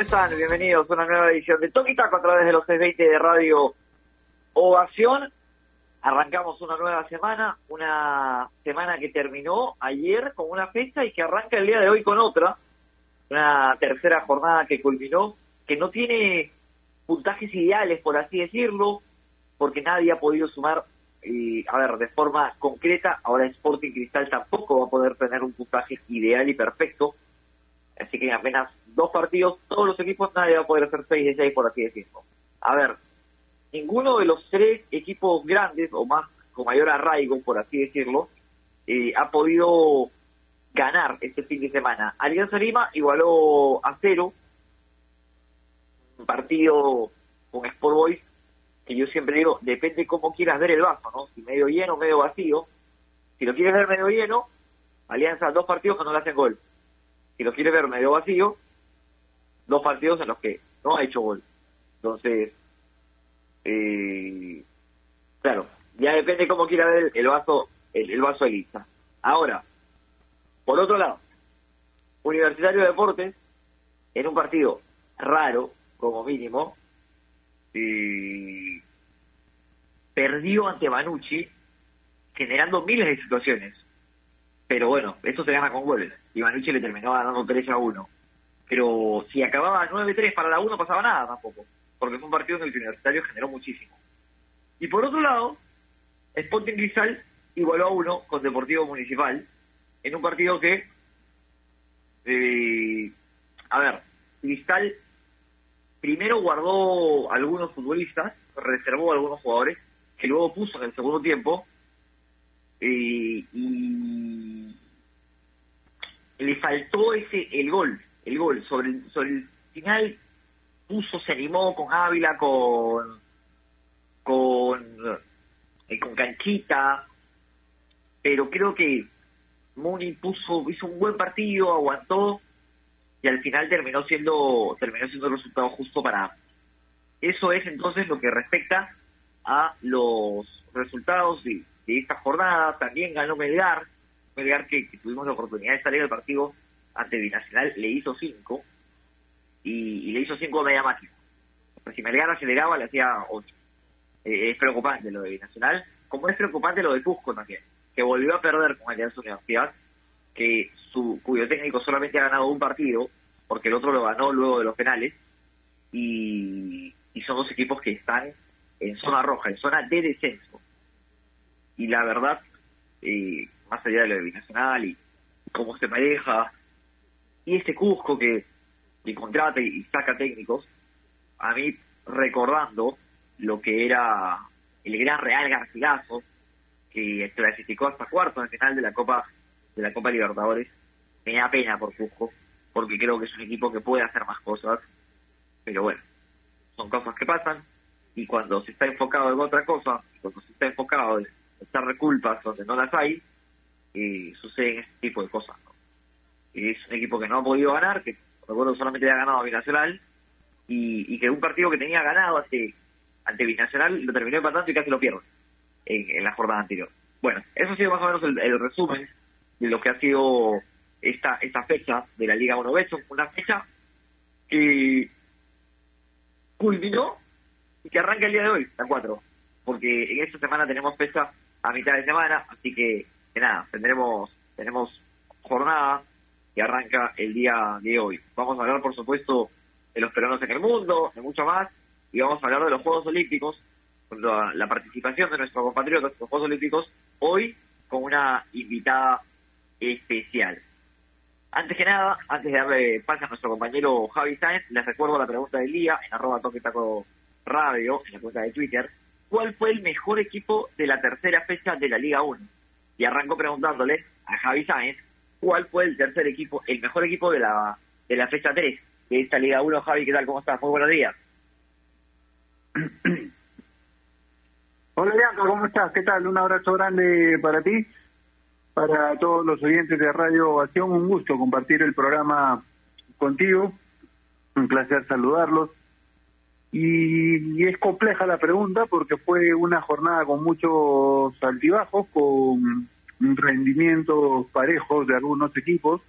¿Cómo están? Bienvenidos a una nueva edición de Toki Taco a través de los 620 de Radio Ovación. Arrancamos una nueva semana, una semana que terminó ayer con una fecha y que arranca el día de hoy con otra. Una tercera jornada que culminó, que no tiene puntajes ideales, por así decirlo, porque nadie ha podido sumar, a ver, de forma concreta. Ahora Sporting Cristal tampoco va a poder tener un puntaje ideal y perfecto. Así que en apenas dos partidos, todos los equipos, nadie va a poder hacer 6 de 6, por así decirlo. A ver, ninguno de los tres equipos grandes, o más con mayor arraigo, por así decirlo, eh, ha podido ganar este fin de semana. Alianza Lima igualó a cero un partido con Sport Boys, que yo siempre digo, depende cómo quieras ver el vaso, ¿no? Si medio lleno, medio vacío. Si lo quieres ver medio lleno, Alianza dos partidos que no le hacen gol. Si lo quieres ver medio vacío, dos partidos en los que no ha hecho gol. Entonces, eh, claro, ya depende cómo quiera ver el vaso, el, vaso de lista. Ahora, por otro lado, Universitario de Deportes, en un partido raro, como mínimo, y perdió ante Manucci, generando miles de situaciones. Pero bueno, eso se gana con goles. Y Manucci le terminó ganando 3 a 1. Pero si acababa 9-3 para la 1, pasaba nada tampoco porque fue un partido en el Universitario generó muchísimo. Y por otro lado, Sporting Cristal igualó a uno con Deportivo Municipal en un partido que, eh, a ver, Cristal primero guardó algunos futbolistas, reservó a algunos jugadores, que luego puso en el segundo tiempo, eh, y le faltó ese el gol, el sobre sobre el final puso, se animó con Ávila, con con, eh, con Canchita, pero creo que Muni puso, hizo un buen partido, aguantó y al final terminó siendo, terminó siendo el resultado justo para eso es entonces lo que respecta a los resultados de, esta jornada. También ganó Melgar, Melgar que, tuvimos la oportunidad de salir del partido ante Binacional, le hizo cinco y, le hizo cinco media máxima. si Melgar aceleraba, le hacía ocho. Eh, es preocupante lo de Nacional, como es preocupante lo de Cusco también, que volvió a perder con Alianza Universidad, que su cuyo técnico solamente ha ganado un partido, porque el otro lo ganó luego de los penales, y, son dos equipos que están en zona roja, en zona de descenso. Y la verdad, eh, más allá de lo de Binacional y cómo se maneja, y ese Cusco que y contrata y saca técnicos, a mí recordando lo que era el gran Real Garcilaso, que clasificó hasta cuarto en el final de la Copa de la Copa Libertadores, me da pena por Cusco, porque creo que es un equipo que puede hacer más cosas, pero bueno, son cosas que pasan, y cuando se está enfocado en otra cosa, cuando se está enfocado en echar culpas donde no las hay, eh, suceden este tipo de cosas. Es un equipo que no ha podido ganar, que recuerdo solamente había ganado a Binacional y, que un partido que tenía ganado ante, ante Binacional lo terminó empatando y casi lo pierde en, la jornada anterior. Bueno, eso ha sido más o menos el, resumen de lo que ha sido esta esta fecha de la Liga 1 Beso, una fecha que culminó y que arranca el día de hoy, la 4, porque en esta semana tenemos fecha a mitad de semana, así que, que nada, tendremos tenemos jornada que arranca el día de hoy. Vamos a hablar, por supuesto, de los peruanos en el mundo, de mucho más, y vamos a hablar de los Juegos Olímpicos, la, la participación de nuestros compatriotas en los Juegos Olímpicos, hoy con una invitada especial. Antes que nada, antes de darle paso a nuestro compañero Javi Sáenz, les recuerdo la pregunta del día en arroba toque taco radio, en la cuenta de Twitter. ¿Cuál fue el mejor equipo de la tercera fecha de la Liga 1? Y arranco preguntándole a Javi Sáenz cuál fue el tercer equipo, el mejor equipo de la, de la fecha 3 de esta Liga 1. Javi, ¿qué tal? ¿Cómo estás? Muy buenos días. Hola Leandro, ¿cómo estás? ¿Qué tal? Un abrazo grande para ti, para todos los oyentes de Radio Ovación. Un gusto compartir el programa contigo. Un placer saludarlos. Y, y, es compleja la pregunta porque fue una jornada con muchos altibajos, con rendimientos parejos de algunos equipos.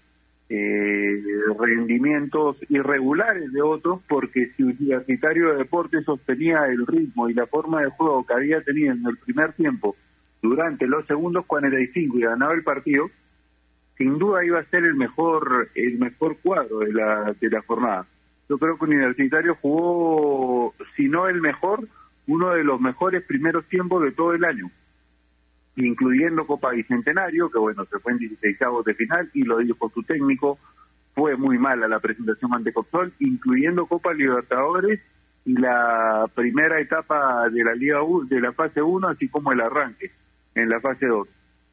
eh, rendimientos irregulares de otros, porque si Universitario de Deportes sostenía el ritmo y la forma de juego que había tenido en el primer tiempo durante los segundos 45 y ganaba el partido, sin duda iba a ser el mejor el mejor cuadro de la de la jornada. Yo creo que Universitario jugó, si no el mejor, uno de los mejores primeros tiempos de todo el año incluyendo Copa Bicentenario, que bueno, se fue en 16 de final y lo dijo su técnico, fue muy mala la presentación ante Copsol, incluyendo Copa Libertadores y la primera etapa de la Liga U, de la fase 1, así como el arranque en la fase 2.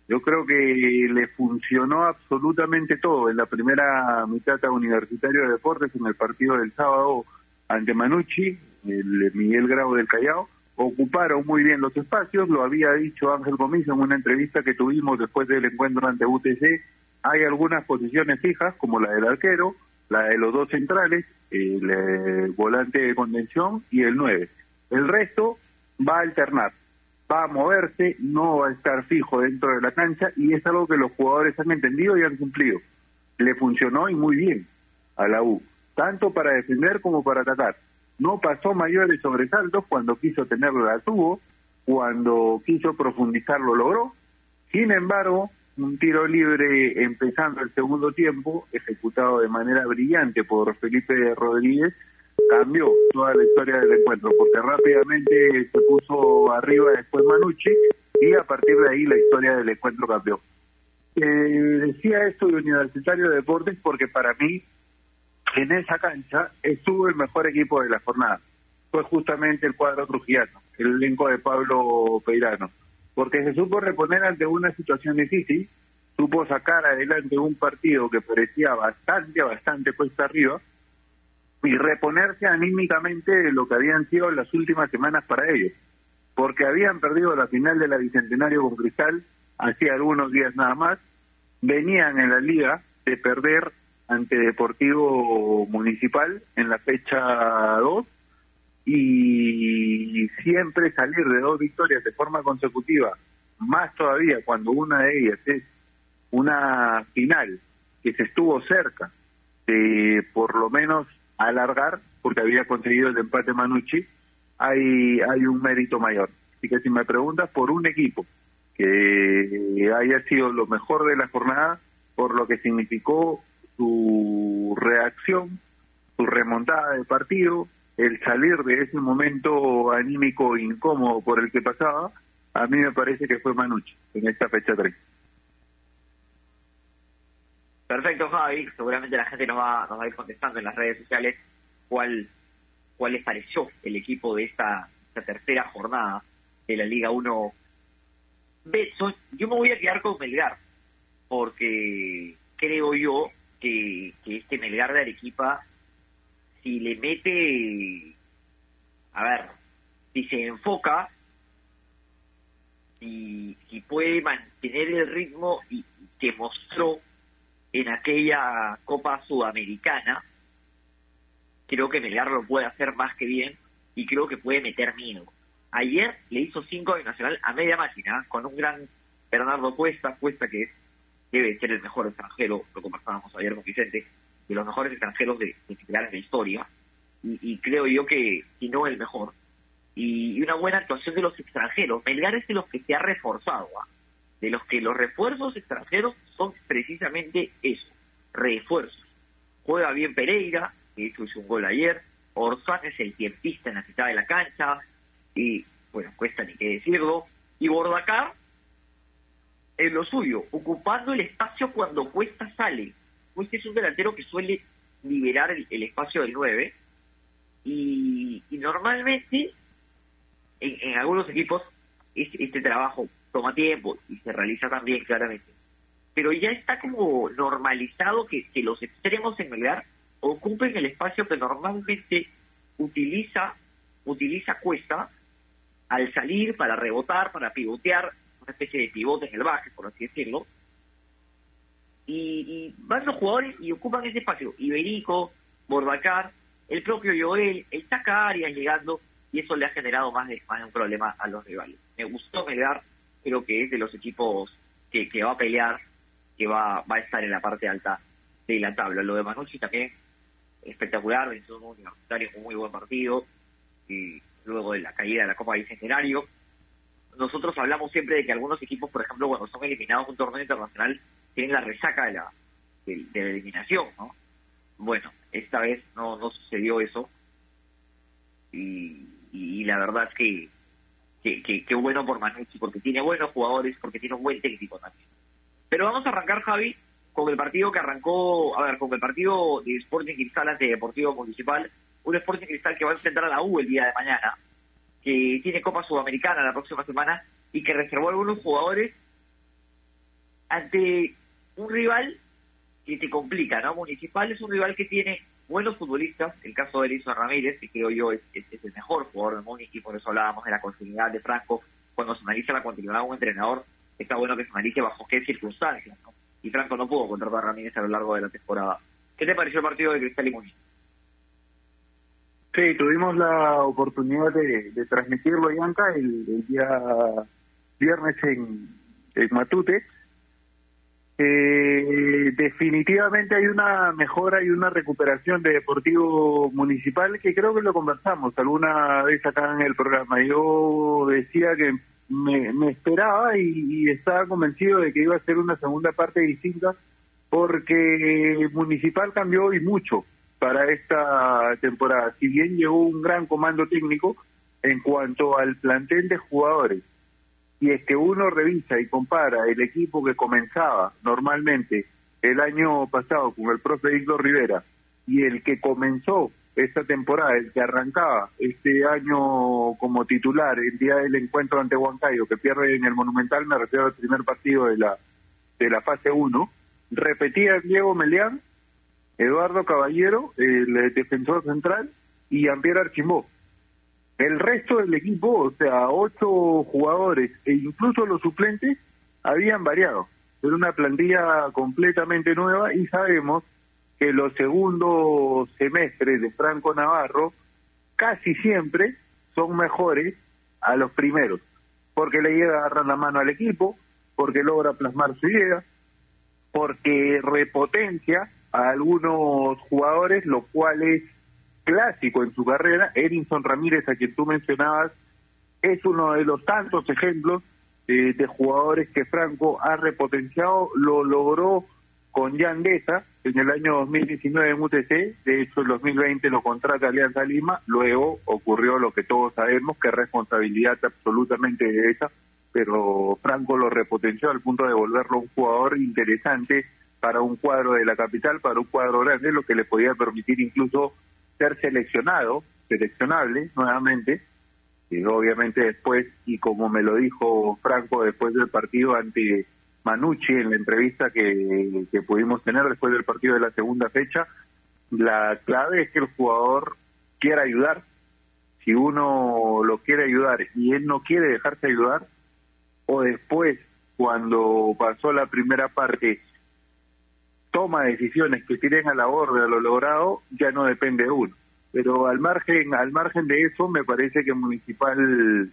Yo creo que le funcionó absolutamente todo en la primera mitad a Universitario de Deportes en el partido del sábado ante Manucci, el Miguel Grau del Callao, ocuparon muy bien los espacios, lo había dicho Ángel Gomis en una entrevista que tuvimos después del encuentro ante UTC, hay algunas posiciones fijas, como la del arquero, la de los dos centrales, el, volante de contención y el 9. El resto va a alternar, va a moverse, no va a estar fijo dentro de la cancha y es algo que los jugadores han entendido y han cumplido. Le funcionó y muy bien a la U, tanto para defender como para atacar no pasó mayores sobresaltos cuando quiso tenerlo la tuvo, cuando quiso profundizar lo logró. Sin embargo, un tiro libre empezando el segundo tiempo, ejecutado de manera brillante por Felipe Rodríguez, cambió toda la historia del encuentro, porque rápidamente se puso arriba después Manucci y a partir de ahí la historia del encuentro cambió. Eh, decía esto de Universitario de Deportes porque para mí en esa cancha estuvo el mejor equipo de la jornada. Fue justamente el cuadro trujillano, el elenco de Pablo Peirano, porque se supo reponer ante una situación difícil, supo sacar adelante un partido que parecía bastante, bastante puesta arriba, y reponerse anímicamente de lo que habían sido las últimas semanas para ellos, porque habían perdido la final de la Bicentenario con Cristal hacía algunos días nada más, venían en la liga de perder ante Deportivo Municipal en la fecha 2 y siempre salir de dos victorias de forma consecutiva, más todavía cuando una de ellas es una final que se estuvo cerca de por lo menos alargar, porque había conseguido el empate Manucci, hay, hay un mérito mayor. Así que si me preguntas por un equipo que haya sido lo mejor de la jornada, por lo que significó su reacción, su remontada de partido, el salir de ese momento anímico incómodo por el que pasaba, a mí me parece que fue Manucci en esta fecha 3. Perfecto, Javi. Seguramente la gente nos va, nos va a ir contestando en las redes sociales cuál, cuál les pareció el equipo de esta, tercera jornada de la Liga 1. Yo me voy a quedar con Melgar, porque creo yo que, este Melgar de Arequipa, si le mete, a ver, si se enfoca, y si puede mantener el ritmo y, que mostró en aquella Copa Sudamericana, creo que Melgar lo puede hacer más que bien y creo que puede meter miedo. Ayer le hizo cinco de Nacional a media máquina con un gran Bernardo Cuesta, Cuesta que es debe ser el mejor extranjero, lo conversábamos ayer con Vicente, de los mejores extranjeros de, de de la historia, y, creo yo que, si no el mejor, y, una buena actuación de los extranjeros. Melgar es de los que se ha reforzado, ¿ah? de los que los refuerzos extranjeros son precisamente eso, refuerzos. Juega bien Pereira, que hizo un gol ayer, Orzán es el tiempista en la mitad de la cancha, y bueno, cuesta ni qué decirlo, y Bordacar en lo suyo, ocupando el espacio cuando Cuesta sale. Cuesta es un delantero que suele liberar el, espacio del 9 y, normalmente en, algunos equipos este, trabajo toma tiempo y se realiza también claramente. Pero ya está como normalizado que, que los extremos en lugar ocupen el espacio que normalmente utiliza utiliza Cuesta al salir para rebotar, para pivotear, una especie de pivote en el baje, por así decirlo. Y, van los jugadores y ocupan ese espacio. Iberico, Bordacar, el propio Joel, el Taca llegando, y eso le ha generado más de, más un problema a los rivales. Me gustó Melgar, creo que es de los equipos que, que va a pelear, que va, va a estar en la parte alta de la tabla. Lo de Manucci también espectacular, venció un universitario un muy buen partido, y luego de la caída de la Copa Bicentenario. Nosotros hablamos siempre de que algunos equipos, por ejemplo, cuando son eliminados de un torneo internacional, tienen la resaca de la, de, la eliminación, ¿no? Bueno, esta vez no, no sucedió eso. Y, y, la verdad es que que, que, bueno por Manucci, porque tiene buenos jugadores, porque tiene un buen técnico también. Pero vamos a arrancar, Javi, con el partido que arrancó, a ver, con el partido de Sporting Cristal ante Deportivo Municipal, un Sporting Cristal que va a enfrentar a la U el día de mañana, que tiene Copa Sudamericana la próxima semana y que reservó algunos jugadores ante un rival que te complica, ¿no? Municipal es un rival que tiene buenos futbolistas, el caso de Elison Ramírez, que creo yo es, el mejor jugador de Múnich y por eso hablábamos de la continuidad de Franco. Cuando se analiza la continuidad de un entrenador, está bueno que se analice bajo qué circunstancias, Y Franco no pudo contratar a Ramírez a lo largo de la temporada. ¿Qué te pareció el partido de Cristal y Múnich? Sí, tuvimos la oportunidad de, transmitirlo, Yanka, el, el día viernes en, en Matute eh, definitivamente hay una mejora y una recuperación de Deportivo Municipal que creo que lo conversamos alguna vez acá en el programa. Yo decía que me, esperaba y, estaba convencido de que iba a ser una segunda parte distinta porque Municipal cambió y mucho para esta temporada. Si bien llegó un gran comando técnico en cuanto al plantel de jugadores y es que uno revisa y compara el equipo que comenzaba normalmente el año pasado con el profe Víctor Rivera y el que comenzó esta temporada, el que arrancaba este año como titular el día del encuentro ante Huancayo, que pierde en el Monumental, me refiero al primer partido de la, de la fase 1, repetía Diego Meleán, Eduardo Caballero, el defensor central, y Ampier Archimbó. El resto del equipo, o sea, ocho jugadores e incluso los suplentes, habían variado. Era una plantilla completamente nueva y sabemos que los segundos semestres de Franco Navarro casi siempre son mejores a los primeros, porque le llega a agarrar la mano al equipo, porque logra plasmar su idea, porque repotencia a algunos jugadores, lo cual es clásico en su carrera. Erinson Ramírez, a quien tú mencionabas, es uno de los tantos ejemplos eh, de jugadores que Franco ha repotenciado. Lo logró con Jan Deza en el año 2019 en UTC. De hecho, en 2020 lo contrata Alianza Lima. Luego ocurrió lo que todos sabemos, que responsabilidad absolutamente de esa. Pero Franco lo repotenció al punto de volverlo un jugador interesante para un cuadro de la capital, para un cuadro grande, lo que le podía permitir incluso ser seleccionado, seleccionable nuevamente, y obviamente después, y como me lo dijo Franco después del partido ante Manucci en la entrevista que, que pudimos tener después del partido de la segunda fecha, la clave es que el jugador quiera ayudar. Si uno lo quiere ayudar y él no quiere dejarse ayudar, o después, cuando pasó la primera parte, toma decisiones que tiren a la borda a lo logrado, ya no depende de uno. Pero al margen, al margen de eso, me parece que Municipal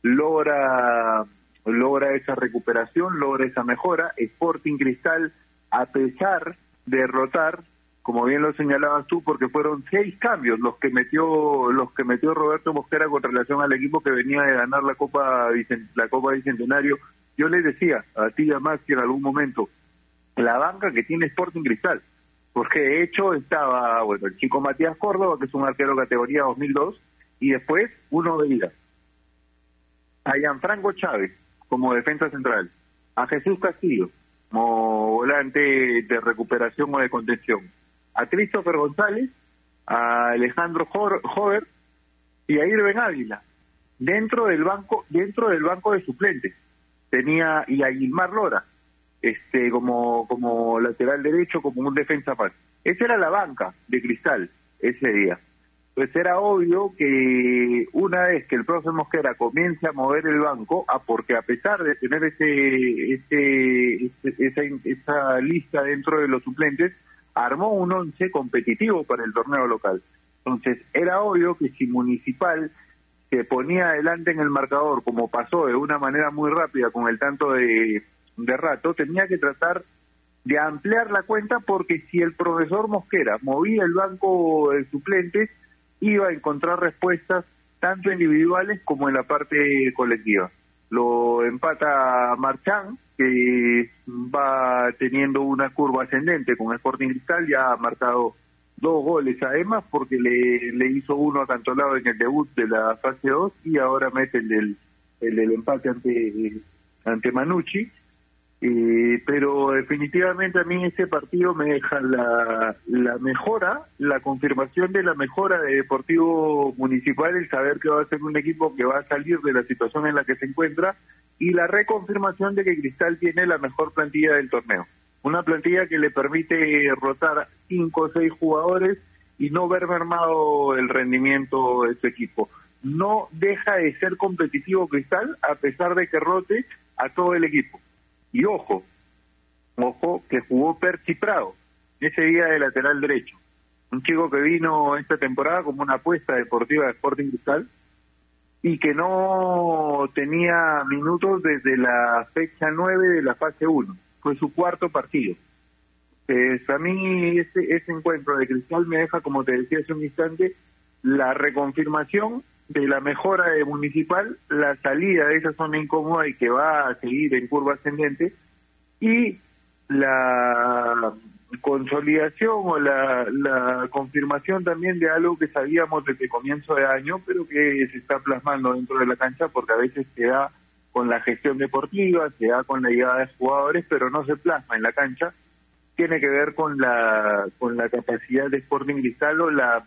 logra, logra esa recuperación, logra esa mejora. Sporting Cristal, a pesar de derrotar, como bien lo señalabas tú, porque fueron seis cambios los que metió, los que metió Roberto Mosquera con relación al equipo que venía de ganar la Copa, la Copa Bicentenario. Yo le decía a ti y a que en algún momento, la banca que tiene Sporting Cristal. Porque de hecho estaba, bueno, el chico Matías Córdoba, que es un arquero categoría 2002, y después uno de ida. A Gianfranco Chávez como defensa central. A Jesús Castillo como volante de recuperación o de contención. A Christopher González, a Alejandro Hover y a Irben Ávila. Dentro del banco, dentro del banco de suplentes. Tenía y a Gilmar Lora este, como, como lateral derecho, como un defensa más. Esa era la banca de Cristal ese día. Pues era obvio que una vez que el profe Mosquera comience a mover el banco, ah, porque a pesar de tener ese, ese, esa, esa lista dentro de los suplentes, armó un once competitivo para el torneo local. Entonces, era obvio que si Municipal se ponía adelante en el marcador, como pasó de una manera muy rápida con el tanto de de rato, tenía que tratar de ampliar la cuenta porque si el profesor Mosquera movía el banco de suplentes, iba a encontrar respuestas tanto individuales como en la parte colectiva. Lo empata Marchán, que va teniendo una curva ascendente con Sporting Cristal, ya ha marcado dos goles además porque le, le hizo uno acantolado en el debut de la fase 2 y ahora mete el el del empate ante, ante Manucci eh, pero definitivamente a mí ese partido me deja la, la mejora, la confirmación de la mejora de Deportivo Municipal, el saber que va a ser un equipo que va a salir de la situación en la que se encuentra y la reconfirmación de que Cristal tiene la mejor plantilla del torneo. Una plantilla que le permite rotar cinco o seis jugadores y no ver mermado el rendimiento de su equipo. No deja de ser competitivo Cristal a pesar de que rote a todo el equipo. Y ojo, ojo que jugó Percy ese día de lateral derecho. Un chico que vino esta temporada como una apuesta deportiva de Sporting Cristal y que no tenía minutos desde la fecha 9 de la fase 1. Fue su cuarto partido. Pues a mí ese, ese encuentro de Cristal me deja, como te decía hace un instante, la reconfirmación de la mejora de municipal, la salida de esa zona incómoda y que va a seguir en curva ascendente, y la consolidación o la, la confirmación también de algo que sabíamos desde comienzo de año, pero que se está plasmando dentro de la cancha porque a veces se da con la gestión deportiva, se da con la llegada de jugadores, pero no se plasma en la cancha. Tiene que ver con la con la capacidad de Sporting Cristal la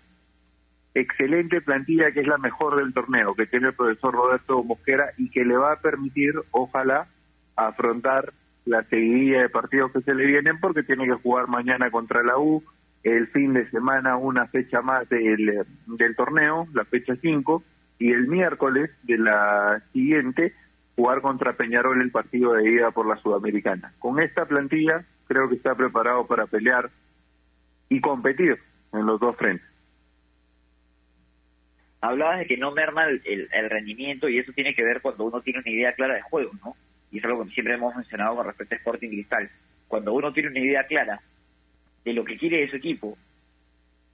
excelente plantilla que es la mejor del torneo, que tiene el profesor Roberto Mosquera y que le va a permitir, ojalá, afrontar la seguidilla de partidos que se le vienen porque tiene que jugar mañana contra la U, el fin de semana una fecha más del, del torneo, la fecha 5, y el miércoles de la siguiente jugar contra Peñarol el partido de ida por la Sudamericana. Con esta plantilla creo que está preparado para pelear y competir en los dos frentes hablabas de que no merma el, el, rendimiento y eso tiene que ver cuando uno tiene una idea clara de juego, ¿no? Y es algo que siempre hemos mencionado con respecto a Sporting Cristal. Cuando uno tiene una idea clara de lo que quiere de su equipo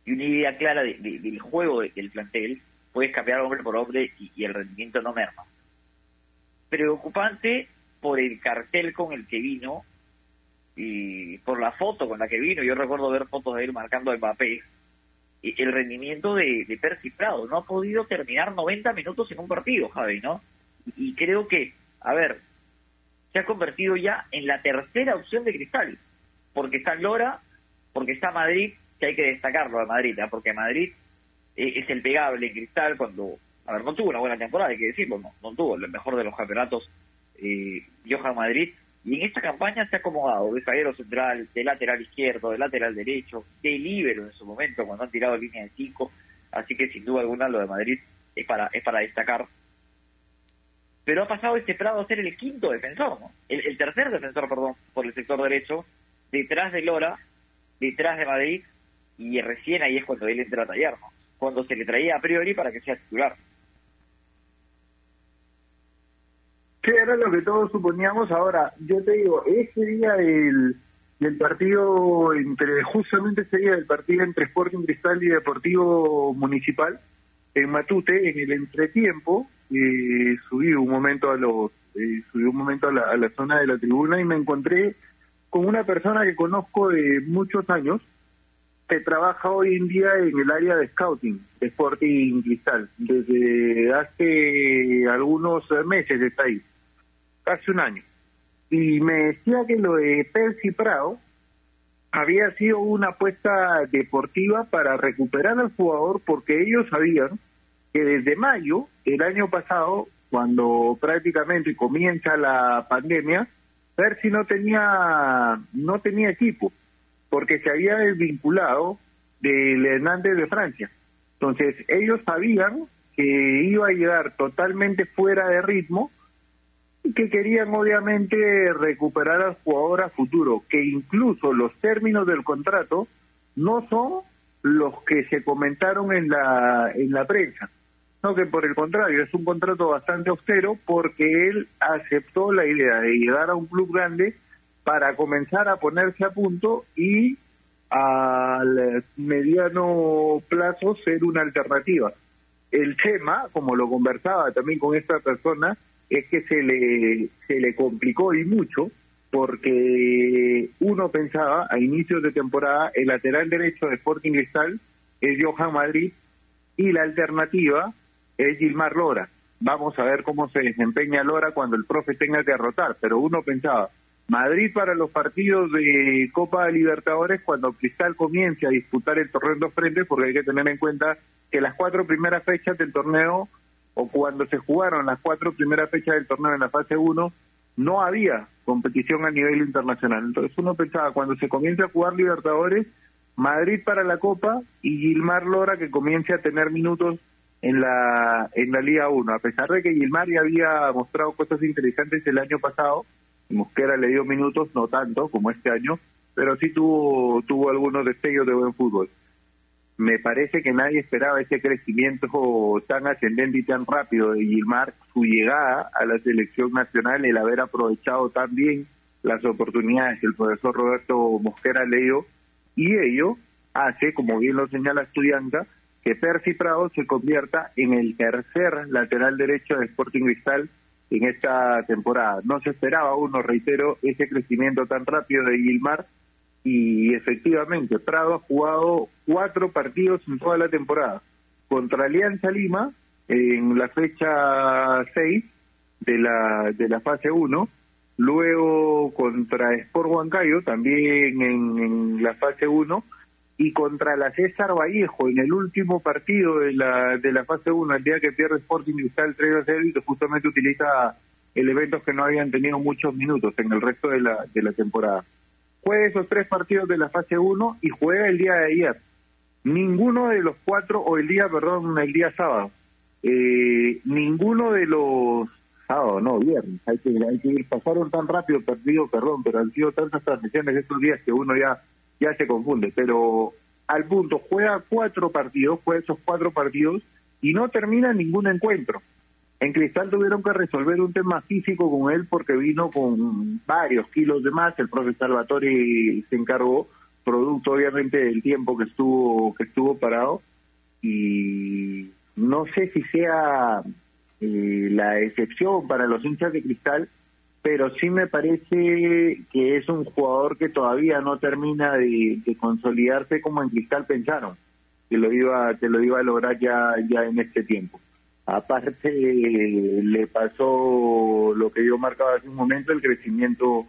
y una idea clara del juego del plantel, puedes cambiar hombre por hombre y, el rendimiento no merma. Preocupante por el cartel con el que vino y por la foto con la que vino. Yo recuerdo ver fotos de él marcando el Mbappé el rendimiento de, de Percy Prado. No ha podido terminar 90 minutos en un partido, Javi, ¿no? Y, creo que, a ver, se ha convertido ya en la tercera opción de Cristal, porque está Lora, porque está Madrid, que hay que destacarlo a Madrid, ¿eh? porque Madrid eh, es el pegable Cristal cuando, a ver, no tuvo una buena temporada, hay que decirlo, no, no tuvo el mejor de los campeonatos eh, Johan Madrid, y en esta campaña se ha acomodado de zaguero central, de lateral izquierdo, de lateral derecho, de líbero en su momento cuando han tirado línea de cinco. Así que sin duda alguna lo de Madrid es para, es para destacar. Pero ha pasado este Prado a ser el quinto defensor, ¿no? el, tercer defensor, perdón, por el sector derecho, detrás de Lora, detrás de Madrid, y recién ahí es cuando él entra a tallar, ¿no? cuando se le traía a priori para que sea titular. Sí, era lo que todos suponíamos. Ahora, yo te digo, ese día del, del partido, entre justamente ese día del partido entre Sporting Cristal y Deportivo Municipal, en Matute, en el entretiempo, eh, subí un momento a los eh, subí un momento a la, a la zona de la tribuna y me encontré con una persona que conozco de muchos años, que trabaja hoy en día en el área de scouting de Sporting Cristal. Desde hace algunos meses está ahí hace un año. Y me decía que lo de Percy Prado había sido una apuesta deportiva para recuperar al jugador porque ellos sabían que desde mayo del año pasado, cuando prácticamente comienza la pandemia, Percy no tenía no tenía equipo porque se había desvinculado del Hernández de Francia. Entonces ellos sabían que iba a llegar totalmente fuera de ritmo que querían obviamente recuperar al jugador a futuro, que incluso los términos del contrato no son los que se comentaron en la en la prensa, no que por el contrario es un contrato bastante austero porque él aceptó la idea de llegar a un club grande para comenzar a ponerse a punto y al mediano plazo ser una alternativa. El tema, como lo conversaba también con esta persona, es que se le, se le complicó y mucho porque uno pensaba a inicios de temporada el lateral derecho de Sporting Cristal es Johan Madrid y la alternativa es Gilmar Lora. Vamos a ver cómo se desempeña Lora cuando el profe tenga que derrotar, pero uno pensaba, Madrid para los partidos de Copa Libertadores cuando Cristal comience a disputar el torneo en dos frentes, porque hay que tener en cuenta que las cuatro primeras fechas del torneo, o cuando se jugaron las cuatro primeras fechas del torneo en la fase 1, no había competición a nivel internacional. Entonces uno pensaba, cuando se comience a jugar Libertadores, Madrid para la Copa y Gilmar Lora que comience a tener minutos en la en la Liga 1. A pesar de que Gilmar ya había mostrado cosas interesantes el año pasado, Mosquera le dio minutos, no tanto como este año, pero sí tuvo tuvo algunos destellos de buen fútbol. Me parece que nadie esperaba ese crecimiento tan ascendente y tan rápido de Gilmar, su llegada a la selección nacional, el haber aprovechado tan bien las oportunidades que el profesor Roberto Mosquera le y ello hace, como bien lo señala Estudianta, que Percy Prado se convierta en el tercer lateral derecho de Sporting Cristal en esta temporada. No se esperaba uno, reitero, ese crecimiento tan rápido de Gilmar y efectivamente Prado ha jugado cuatro partidos en toda la temporada. Contra Alianza Lima en la fecha 6 de la, de la fase 1, luego contra Sport Huancayo también en, la fase 1 y contra la César Vallejo en el último partido de la, de la fase 1, el día que pierde Sporting Cristal 3 a 0 y justamente utiliza elementos que no habían tenido muchos minutos en el resto de la, de la temporada. Juega esos tres partidos de la fase 1 y juega el día de ayer. Ninguno de los cuatro, o el día, perdón, el día sábado. Eh, ninguno de los sábado, no, viernes. Hay que, hay que pasaron tan rápido, perdido, perdón, pero han sido tantas transmisiones estos días que uno ya ya se confunde, pero al punto juega cuatro partidos, juega esos cuatro partidos y no termina ningún encuentro. En Cristal tuvieron que resolver un tema físico con él porque vino con varios kilos de más, el profesor Salvatore se encargó, producto obviamente del tiempo que estuvo, que estuvo parado, y no sé si sea eh, la excepción para los hinchas de Cristal, pero sí me parece que es un jugador que todavía no termina de, consolidarse como en Cristal pensaron que lo iba que lo iba a lograr ya ya en este tiempo. Aparte le pasó lo que yo marcaba hace un momento el crecimiento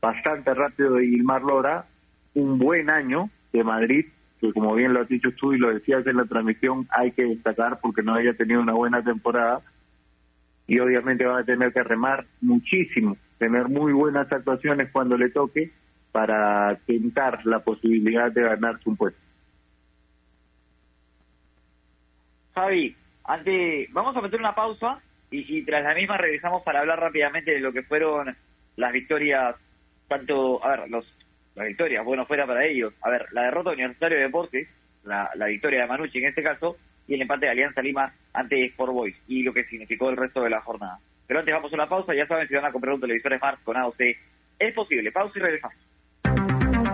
bastante rápido de Gilmar Lora, un buen año de Madrid que como bien lo has dicho tú y lo decías en la transmisión hay que destacar porque no haya tenido una buena temporada y obviamente va a tener que remar muchísimo, tener muy buenas actuaciones cuando le toque para tentar la posibilidad de ganarse un puesto. Javi, antes, vamos a meter una pausa y, tras la misma regresamos para hablar rápidamente de lo que fueron las victorias, tanto, a ver, los, las victorias, bueno, fuera para ellos. A ver, la derrota Universitario de Deportes, la, la victoria de Manucci en este caso, y el empate de Alianza Lima ante Sport Boys y lo que significó el resto de la jornada. Pero antes vamos a una pausa, ya saben si van a comprar un televisor Smart con AOC, es posible. Pausa y regresamos.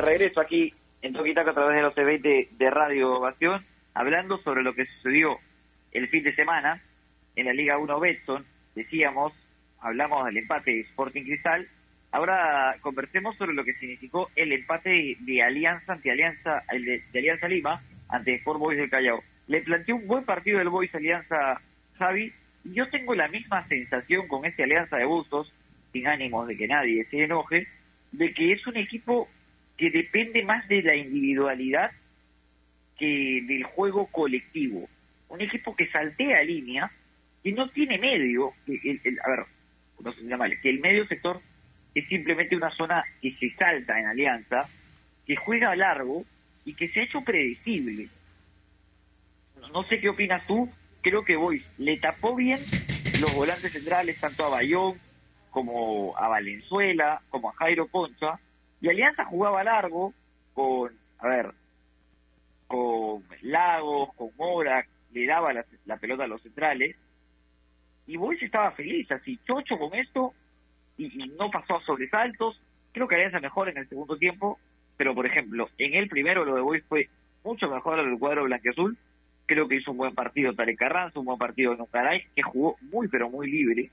Regreso aquí en Toquitaca a través de los E20 de Radio Ovación, hablando sobre lo que sucedió el fin de semana en la Liga 1 Betson. Decíamos, hablamos del empate de Sporting Cristal. Ahora conversemos sobre lo que significó el empate de Alianza ante Alianza, el de, Alianza Lima ante Sport Boys del Callao. Le planteó un buen partido del Boys Alianza Javi. Yo tengo la misma sensación con este Alianza de Bustos, sin ánimos de que nadie se enoje, de que es un equipo que depende más de la individualidad que del juego colectivo. Un equipo que saltea línea, que no tiene medio, a ver, no se llama, que el medio sector es simplemente una zona que se salta en alianza, que juega largo y que se ha hecho predecible. No sé qué opinas tú, creo que Boys le tapó bien los volantes centrales, tanto a Bayón como a Valenzuela, como a Jairo Concha, y Alianza jugaba largo con, a ver, con Lagos, con Mora, le daba la, pelota a los centrales, y Boys estaba feliz, así, chocho con esto, y, no pasó a sobresaltos, creo que Alianza mejor en el segundo tiempo, pero por ejemplo, en el primero lo de Boys fue mucho mejor el cuadro blanqueazul, creo que hizo un buen partido Tarek Carranza, un buen partido Nocaray, que jugó muy pero muy libre,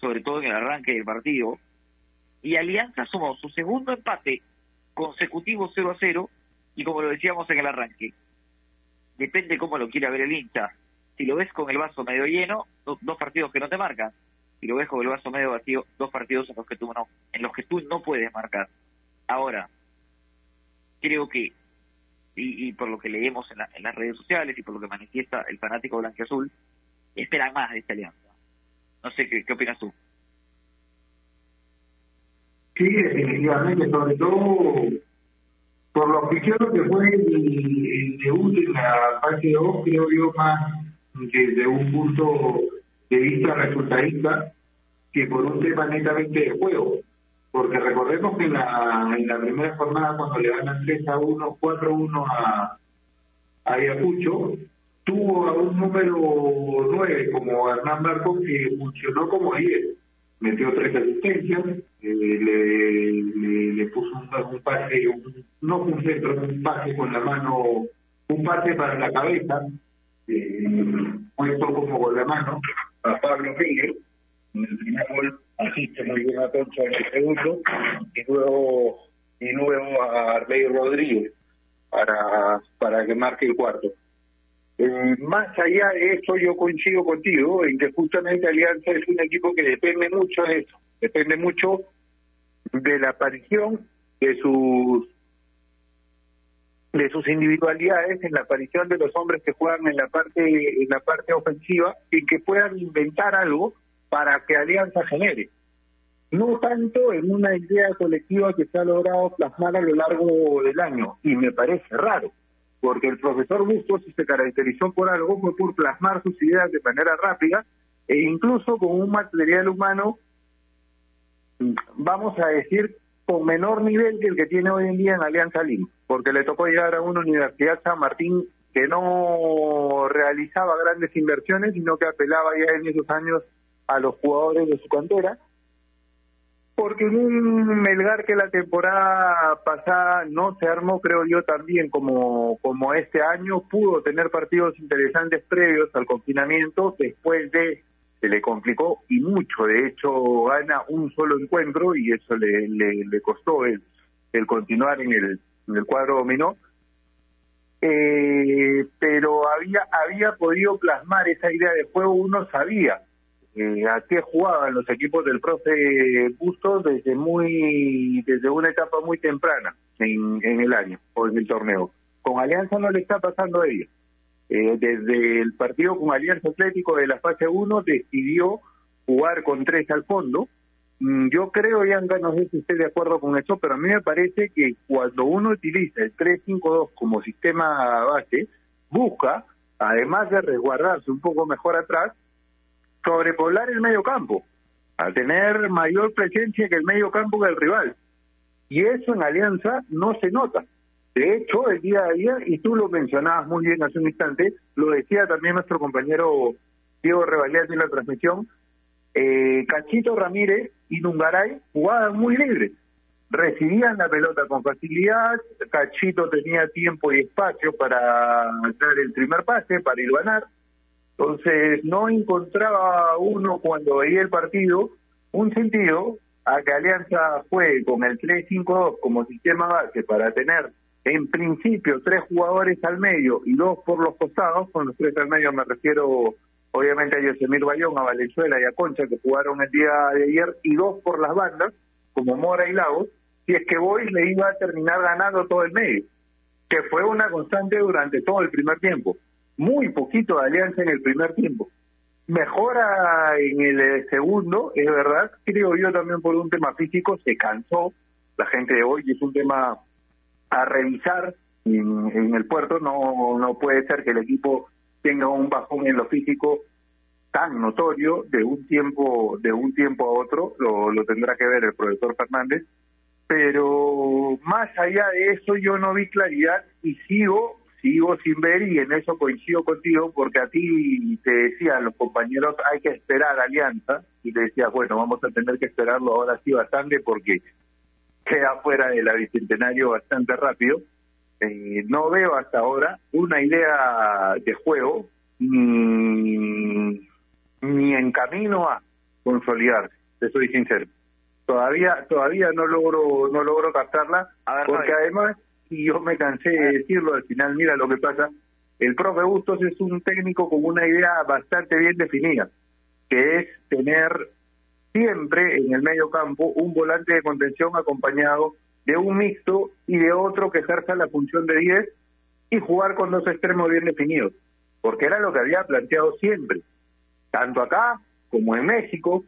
sobre todo en el arranque del partido, y Alianza sumó su segundo empate consecutivo 0 a 0, y como lo decíamos en el arranque, depende cómo lo quiera ver el hincha. Si lo ves con el vaso medio lleno, dos partidos que no te marcan. Si lo ves con el vaso medio vacío, dos partidos en los que tú no, en los que tú no puedes marcar. Ahora, creo que, y, por lo que leemos en, en, las redes sociales y por lo que manifiesta el fanático blanqueazul, esperan más de esta alianza. No sé, ¿qué, qué opinas tú? Sí, definitivamente, sobre todo por lo oficial que fue el, debut en la fase 2, creo yo más desde un punto de vista resultadista que por un tema netamente de juego. Porque recordemos que en la, en la primera jornada, cuando le ganan 3 a 1, 4 a 1 a, a Ayacucho, tuvo a un número 9 como Hernán Marcos que funcionó como 10. Metió tres asistencias, eh, le, le, puso un, pase, no un centro, un pase con la mano, un pase para la cabeza, eh, puesto como con la mano a Pablo Miguel. En el primer gol asiste muy bien a Concha en el segundo, y luego, y luego a Arley Rodríguez para, para que marque el cuarto. Eh, más allá de eso, yo coincido contigo en que justamente Alianza es un equipo que depende mucho de eso, depende mucho de la aparición de sus de sus individualidades en la aparición de los hombres que juegan en la parte en la parte ofensiva y que puedan inventar algo para que Alianza genere. No tanto en una idea colectiva que se ha logrado plasmar a lo largo del año y me parece raro porque el profesor Bustos se caracterizó por algo, fue por plasmar sus ideas de manera rápida e incluso con un material humano, vamos a decir, con menor nivel que el que tiene hoy en día en Alianza Lima, porque le tocó llegar a una Universidad San Martín que no realizaba grandes inversiones, sino que apelaba ya en esos años a los jugadores de su cantera porque un Melgar que la temporada pasada no se armó, creo yo, también como, como este año, pudo tener partidos interesantes previos al confinamiento, después de, se le complicó y mucho, de hecho gana un solo encuentro y eso le, le, costó el, el continuar en el, en el cuadro dominó. Eh, pero había había podido plasmar esa idea de juego, uno sabía eh, a qué jugaban los equipos del profe Bustos desde muy desde una etapa muy temprana en, en el año o en el torneo. Con Alianza no le está pasando a ellos. Eh, desde el partido con Alianza Atlético de la fase 1 decidió jugar con tres al fondo. Mm, yo creo, Yanka, no sé si esté de acuerdo con eso, pero a mí me parece que cuando uno utiliza el 3-5-2 como sistema base, busca, además de resguardarse un poco mejor atrás, sobrepoblar el medio campo, a tener mayor presencia que el medio campo del rival. Y eso en Alianza no se nota. De hecho, el día de ayer, y tú lo mencionabas muy bien hace un instante, lo decía también nuestro compañero Diego Revalías en la transmisión, eh, Cachito Ramírez y Nungaray jugaban muy libres. recibían la pelota con facilidad, Cachito tenía tiempo y espacio para dar el primer pase, para ir a ganar, entonces no encontraba uno cuando veía el partido un sentido a que Alianza fue con el 3-5-2 como sistema base para tener en principio tres jugadores al medio y dos por los costados, con los tres al medio me refiero obviamente a Yosemir Bayón, a Valenzuela y a Concha que jugaron el día de ayer y dos por las bandas como Mora y Lagos, si es que Boys le iba a terminar ganando todo el medio, que fue una constante durante todo el primer tiempo. Muy poquito de alianza en el primer tiempo. Mejora en el eh, segundo, es verdad, creo yo también por un tema físico, se cansó la gente de hoy, es un tema a revisar en, el puerto, no, no puede ser que el equipo tenga un bajón en lo físico tan notorio de un tiempo de un tiempo a otro lo, lo tendrá que ver el profesor Fernández pero más allá de eso yo no vi claridad y sigo sigo sin ver y en eso coincido contigo porque a ti te decían los compañeros hay que esperar alianza y te decías bueno vamos a tener que esperarlo ahora sí bastante porque queda fuera de la bicentenario bastante rápido eh, no veo hasta ahora una idea de juego ni, ni en camino a consolidarse te soy sincero. Todavía todavía no logro no logro captarla porque además y yo me cansé de decirlo al final mira lo que pasa el profe Bustos es un técnico con una idea bastante bien definida que es tener siempre en el medio campo un volante de contención acompañado de un mixto y de otro que ejerza la función de 10 y jugar con dos extremos bien definidos porque era lo que había planteado siempre tanto acá como en México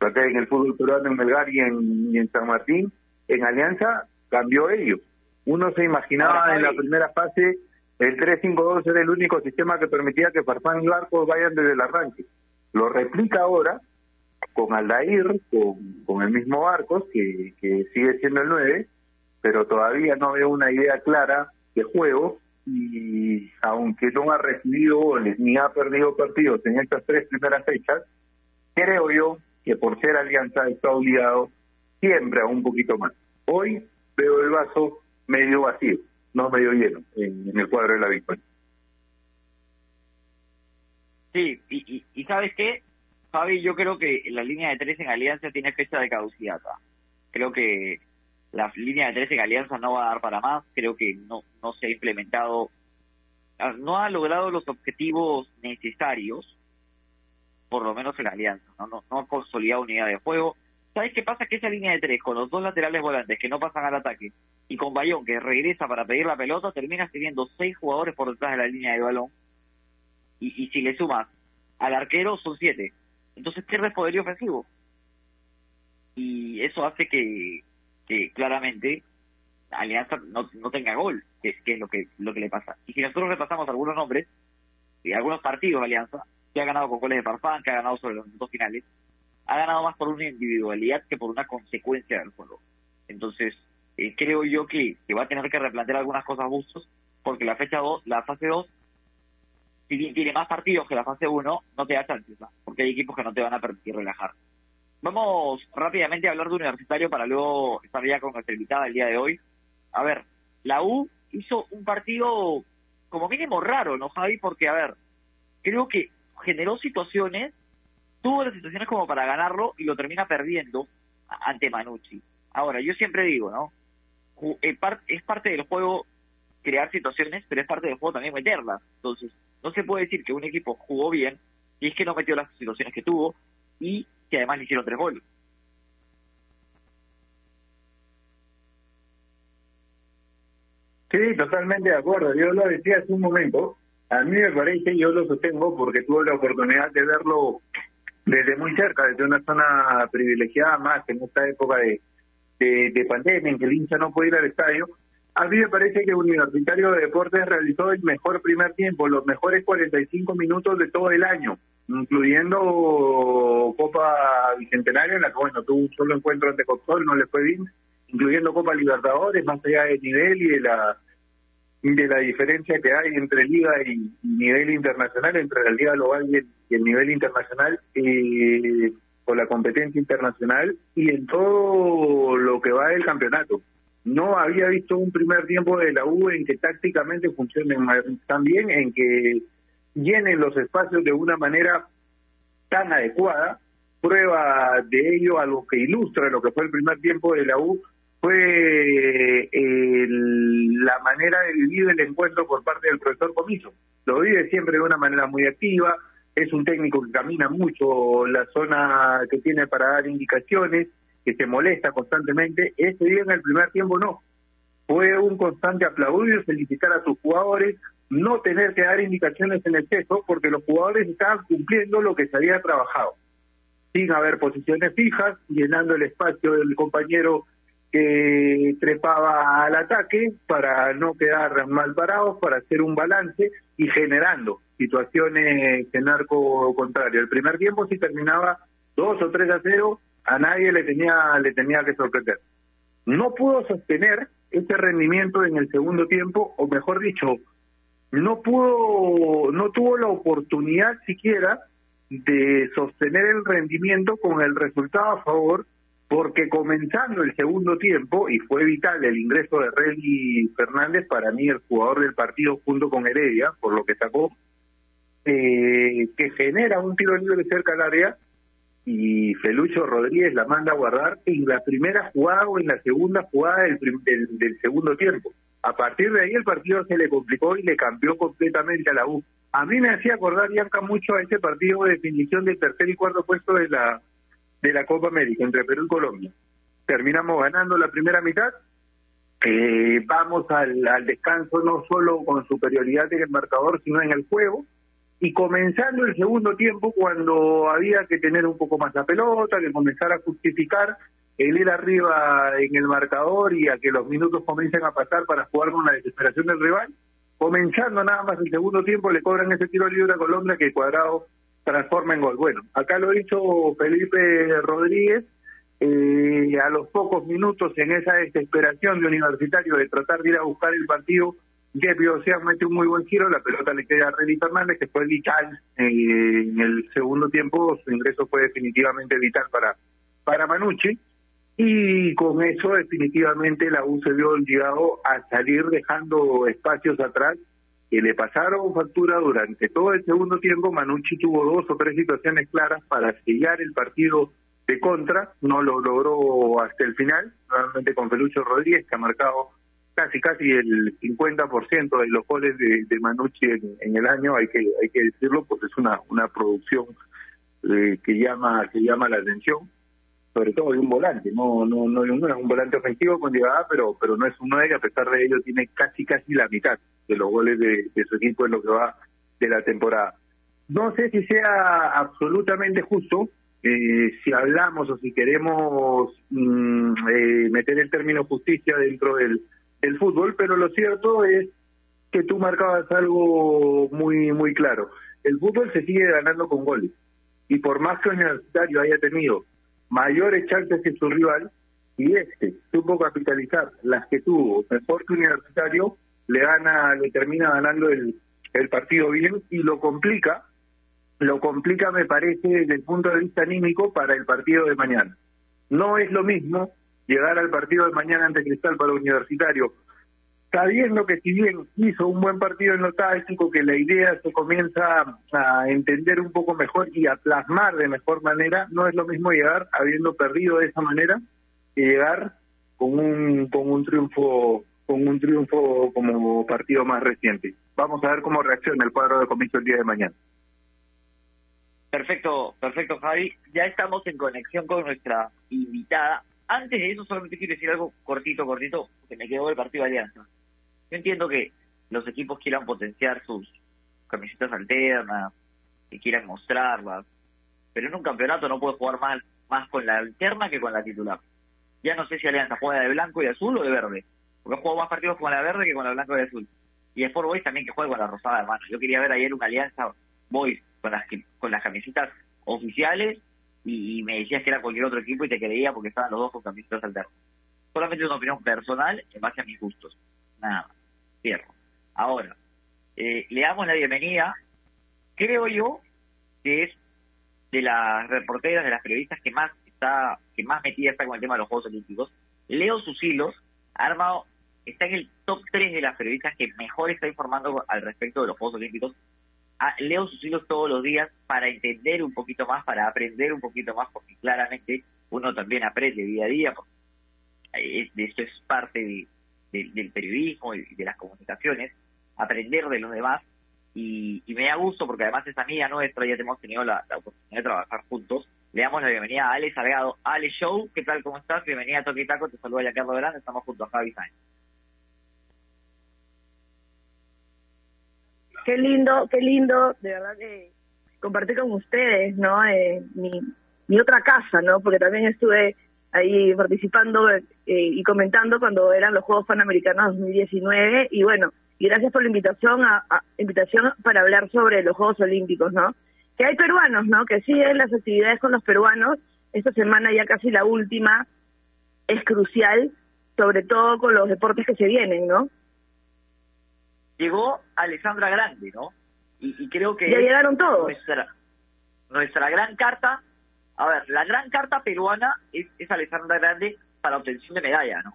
en el fútbol peruano en Melgar y en, San Martín, en Alianza cambió ello. Uno se imaginaba en la primera fase el 3-5-2 era el único sistema que permitía que Farfán y Barcos vayan desde el arranque. Lo replica ahora con Aldair, con, con el mismo Barcos, que, que sigue siendo el 9, pero todavía no veo una idea clara de juego y aunque no ha recibido goles ni ha perdido partidos en estas tres primeras fechas, creo yo que por ser alianza está obligado siempre a un poquito más. Hoy veo el vaso medio vacío, no medio lleno, en, el cuadro de la victoria. Sí, y, y, ¿sabes qué? Javi, yo creo que la línea de tres en Alianza tiene fecha de caducidad. Creo que la línea de tres en Alianza no va a dar para más. Creo que no, no se ha implementado, ah, no ha logrado los objetivos necesarios por lo menos en alianza, ¿no? No, no ha consolidado unidad de juego. ¿Sabes qué pasa? Que esa línea de tres, con los dos laterales volantes que no pasan al ataque, y con Bayón que regresa para pedir la pelota, terminas teniendo seis jugadores por detrás de la línea de balón. Y, y si le sumas al arquero, son siete. Entonces pierdes poderío ofensivo. Y eso hace que, que claramente Alianza no, no tenga gol, que, que es lo que, lo que le pasa. Y si nosotros repasamos algunos nombres, y algunos partidos de Alianza, que ha ganado con goles de Farfán, que ha ganado sobre los minutos finales, ha ganado más por una individualidad que por una consecuencia del juego. Entonces, eh, creo yo que, va a tener que replantear algunas cosas Bustos, porque la fecha 2, la fase 2, si bien tiene más partidos que la fase 1, no te da chances, porque hay equipos que no te van a permitir relajar. Vamos rápidamente a hablar de Universitario para luego estar ya con nuestra invitada el día de hoy. A ver, la U hizo un partido como mínimo raro, ¿no, Javi? Porque, a ver, creo que generó situaciones, tuvo las situaciones como para ganarlo y lo termina perdiendo ante Manucci. Ahora, yo siempre digo, ¿no? Eh, es parte del juego crear situaciones, pero es parte del juego también meterlas. Entonces, no se puede decir que un equipo jugó bien y es que no metió las situaciones que tuvo y que además le hicieron tres goles. Sí, totalmente de acuerdo. Yo lo decía hace un momento. A mí me parece, yo lo sostengo porque tuve la oportunidad de verlo desde muy cerca, desde una zona privilegiada más en esta época de, de, pandemia en que el hincha no puede ir al estadio. A mí me parece que Universitario de Deportes realizó el mejor primer tiempo, los mejores 45 minutos de todo el año, incluyendo Copa Bicentenario, en la que bueno, tuvo un solo encuentro ante Copsol, no le fue bien, incluyendo Copa Libertadores, más allá del nivel y de la de la diferencia que hay entre liga y, nivel internacional, entre la liga global y el, nivel internacional. Eh, con la competencia internacional y en todo lo que va del campeonato. No había visto un primer tiempo de la U en que tácticamente funcionen también, en que llenen los espacios de una manera tan adecuada. Prueba de ello, algo que ilustra lo que fue el primer tiempo de la U, fue la manera de vivir el encuentro por parte del profesor Comiso. Lo vive siempre de una manera muy activa, es un técnico que camina mucho la zona que tiene para dar indicaciones, que se molesta constantemente. Este día en el primer tiempo no. Fue un constante aplaudir, felicitar a sus jugadores, no tener que dar indicaciones en exceso, porque los jugadores estaban cumpliendo lo que se había trabajado, sin haber posiciones fijas, llenando el espacio del compañero que trepaba al ataque para no quedar mal parados, para hacer un balance y generando situaciones en arco contrario. El primer tiempo si terminaba 2 o 3 a 0, a nadie le tenía, le tenía que sorprender. No pudo sostener ese rendimiento en el segundo tiempo, o mejor dicho, no pudo, no tuvo la oportunidad siquiera de sostener el rendimiento con el resultado a favor porque comenzando el segundo tiempo, y fue vital el ingreso de Relly Fernández, para mí el jugador del partido junto con Heredia, por lo que sacó, eh, que genera un tiro libre cerca al área, y Felucho Rodríguez la manda a guardar en la primera jugada o en la segunda jugada del, del, segundo tiempo. A partir de ahí el partido se le complicó y le cambió completamente a la U. A mí me hacía acordar, Bianca, mucho a ese partido de definición del tercer y cuarto puesto de la de la Copa América entre Perú y Colombia. Terminamos ganando la primera mitad, eh, vamos al, al, descanso no solo con superioridad en el marcador, sino en el juego, y comenzando el segundo tiempo cuando había que tener un poco más la pelota, que comenzar a justificar el ir arriba en el marcador y a que los minutos comiencen a pasar para jugar con la desesperación del rival, comenzando nada más el segundo tiempo le cobran ese tiro libre a Colombia que Cuadrado transforma en gol. Bueno, acá lo hizo Felipe Rodríguez, eh, a los pocos minutos en esa desesperación de Universitario de tratar de ir a buscar el partido, Jepi sea mete un muy buen giro, la pelota le queda a Relly Fernández, que fue vital eh, en el segundo tiempo, su ingreso fue definitivamente vital para, para Manucci, y con eso definitivamente la U se vio obligado a salir dejando espacios atrás que le pasaron factura durante todo el segundo tiempo. Manucci tuvo dos o tres situaciones claras para sellar el partido de contra, no lo logró hasta el final, realmente con Felucho Rodríguez, que ha marcado casi casi el 50% de los goles de, de Manucci en, el año, hay que hay que decirlo, pues es una una producción eh, que llama que llama la atención sobre todo de un volante, no no no, es un volante ofensivo con llegada, pero pero no es un 9 que a pesar de ello tiene casi casi la mitad de los goles de, su equipo en lo que va de la temporada. No sé si sea absolutamente justo, eh, si hablamos o si queremos mm, eh, meter el término justicia dentro del, del fútbol, pero lo cierto es que tú marcabas algo muy muy claro. El fútbol se sigue ganando con goles y por más que Universitario haya tenido mayores chances que su rival, y este supo capitalizar las que tuvo mejor que Universitario, le gana, le termina ganando el, el partido bien y lo complica, lo complica me parece desde el punto de vista anímico para el partido de mañana. No es lo mismo llegar al partido de mañana ante Cristal para Universitario, sabiendo que si bien hizo un buen partido en lo táctico, que la idea se comienza a entender un poco mejor y a plasmar de mejor manera, no es lo mismo llegar habiendo perdido de esa manera que llegar con un, con un triunfo con un triunfo como partido más reciente. Vamos a ver cómo reacciona el cuadro de comienzo el día de mañana. Perfecto, perfecto Javi. Ya estamos en conexión con nuestra invitada. Antes de eso solamente quiero decir algo cortito, cortito, que me quedó el partido de Alianza. Yo entiendo que los equipos quieran potenciar sus camisetas alternas, que quieran mostrarlas, pero en un campeonato no puede jugar más, más con la alterna que con la titular. Ya no sé si Alianza juega de blanco y azul o de verde porque juego más partidos con la verde que con la blanca y azul. Y Sport Boys también que juega con la rosada, hermano. Yo quería ver ayer una alianza Boys con las, con las camisetas oficiales y, me decías que era cualquier otro equipo y te creía porque estaban los dos con camisetas alternas. Solamente una opinión personal en base a mis gustos. Nada más. Cierro. Ahora, eh, le damos la bienvenida. Creo yo que es de las reporteras, de las periodistas que más está que más metida está con el tema de los Juegos Olímpicos. Leo sus hilos, ha armado, está en el top 3 de las periodistas que mejor está informando al respecto de los Juegos Olímpicos. Leo sus hilos todos los días para entender un poquito más, para aprender un poquito más, porque claramente uno también aprende día a día, porque eso es parte del periodismo y de las comunicaciones, aprender de los demás y, me da gusto porque además es amiga nuestra, ya hemos tenido la, oportunidad de trabajar juntos. Le damos la bienvenida a Ale Salgado. Ale Show, ¿qué tal? ¿Cómo estás? Bienvenida a Toki Taco, te saluda Carlos Grande, estamos junto a Javi Sáenz. Qué lindo, qué lindo, de verdad que compartir con ustedes, ¿no? Eh, mi, mi otra casa, ¿no? Porque también estuve ahí participando eh, y comentando cuando eran los Juegos Panamericanos 2019 y bueno, y gracias por la invitación a, invitación para hablar sobre los Juegos Olímpicos, ¿no? Que hay peruanos, ¿no? Que siguen las actividades con los peruanos. Esta semana ya casi la última es crucial, sobre todo con los deportes que se vienen, ¿no? Llegó Alessandra Grande, ¿no? Y, creo que ya llegaron todos. Nuestra, nuestra gran carta, a ver, la gran carta peruana es, es Alessandra Grande para obtención de medalla, ¿no?